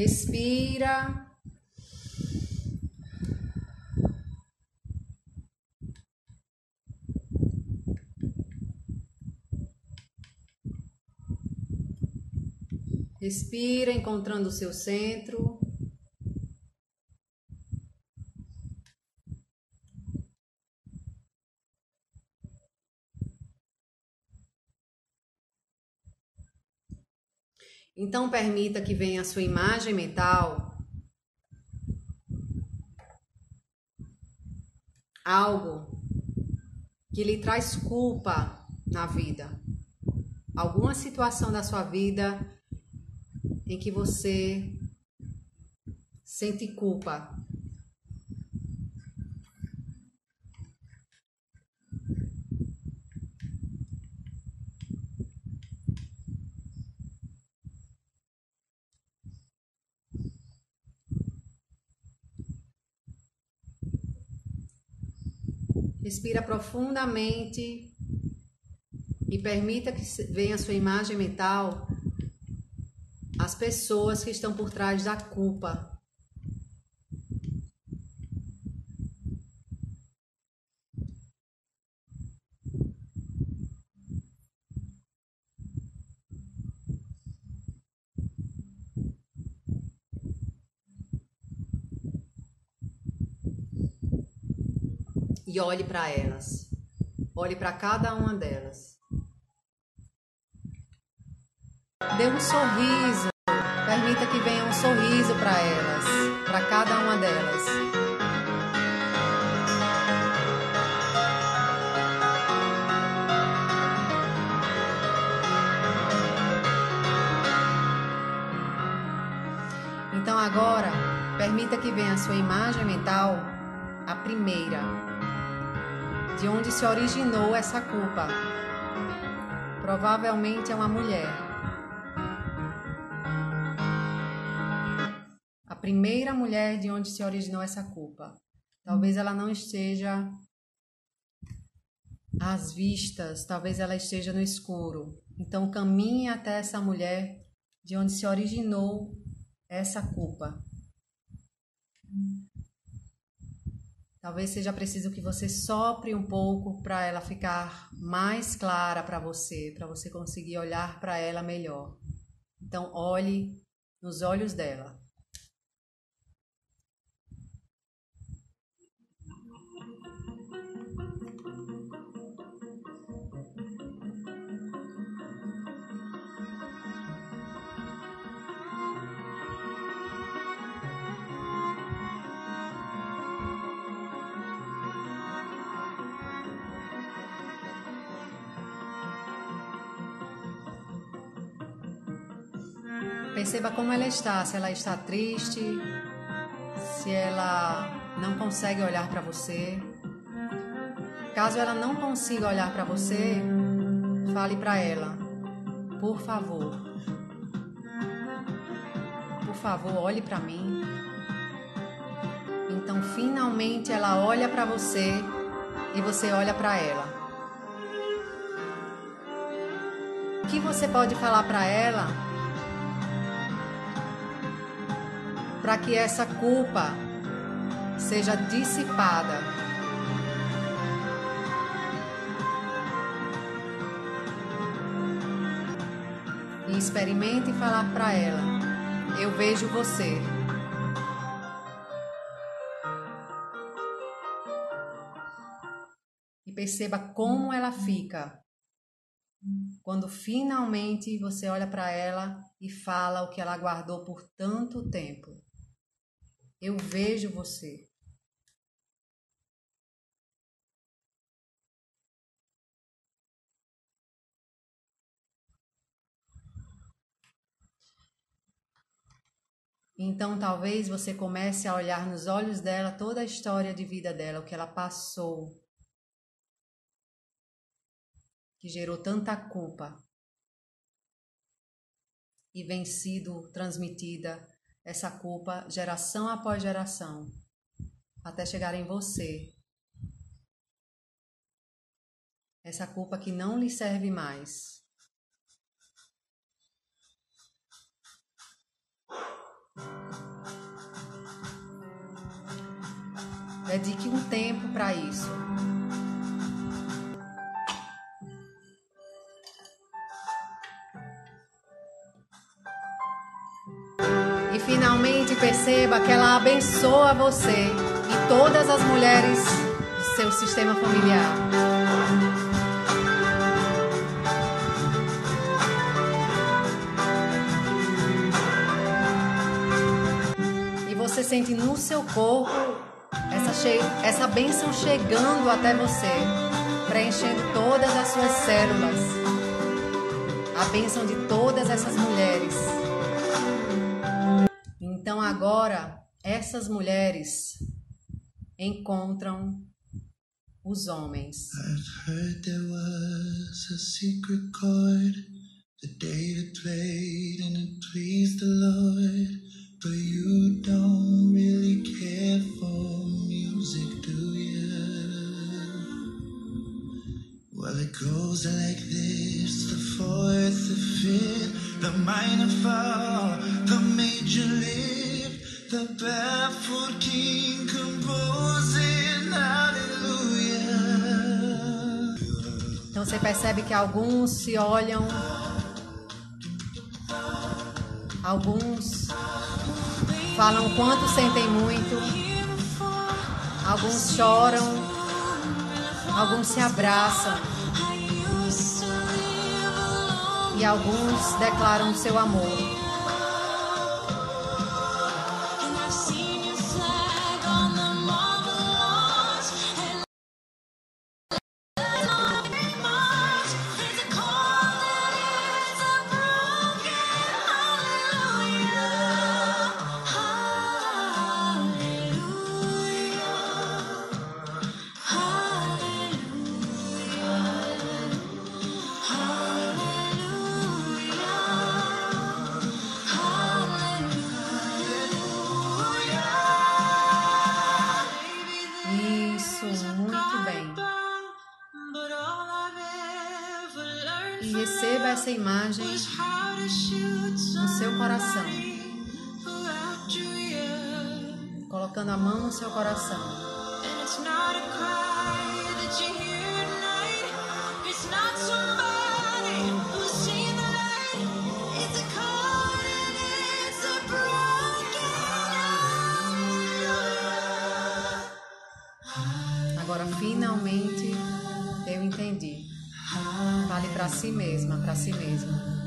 Respira. Respira, encontrando o seu centro. Então, permita que venha a sua imagem mental algo que lhe traz culpa na vida. Alguma situação da sua vida em que você sente culpa. Respira profundamente e permita que venha a sua imagem mental as pessoas que estão por trás da culpa. E olhe para elas. Olhe para cada uma delas. Dê um sorriso. Permita que venha um sorriso para elas, para cada uma delas. Então agora, permita que venha a sua imagem mental, a primeira, de onde se originou essa culpa. Provavelmente é uma mulher. primeira mulher de onde se originou essa culpa. Talvez ela não esteja às vistas, talvez ela esteja no escuro. Então caminhe até essa mulher de onde se originou essa culpa. Talvez seja preciso que você sopre um pouco para ela ficar mais clara para você, para você conseguir olhar para ela melhor. Então olhe nos olhos dela. Perceba como ela está, se ela está triste, se ela não consegue olhar para você. Caso ela não consiga olhar para você, fale para ela, por favor. Por favor, olhe para mim. Então, finalmente ela olha para você e você olha para ela. O que você pode falar para ela para que essa culpa seja dissipada. E experimente falar para ela: Eu vejo você. E perceba como ela fica quando finalmente você olha para ela e fala o que ela guardou por tanto tempo. Eu vejo você. Então, talvez você comece a olhar nos olhos dela toda a história de vida dela, o que ela passou, que gerou tanta culpa e vem sido transmitida essa culpa geração após geração, até chegar em você. Essa culpa que não lhe serve mais. Dedique um tempo para isso. E finalmente perceba que ela abençoa você e todas as mulheres do seu sistema familiar. E você sente no seu corpo essa, che essa bênção chegando até você, preenchendo todas as suas células. A bênção de todas essas mulheres. Então agora essas mulheres encontram os homens. Well, it goes like this: the fourth, the fifth, the minor fall, the major lift, hallelujah. Então você percebe que alguns se olham, alguns falam quanto sentem muito, alguns choram, alguns se abraçam e alguns declaram seu amor. Essa imagem no seu coração. Colocando a mão no seu coração. Agora finalmente eu entendi. Para si mesma, para si mesmo.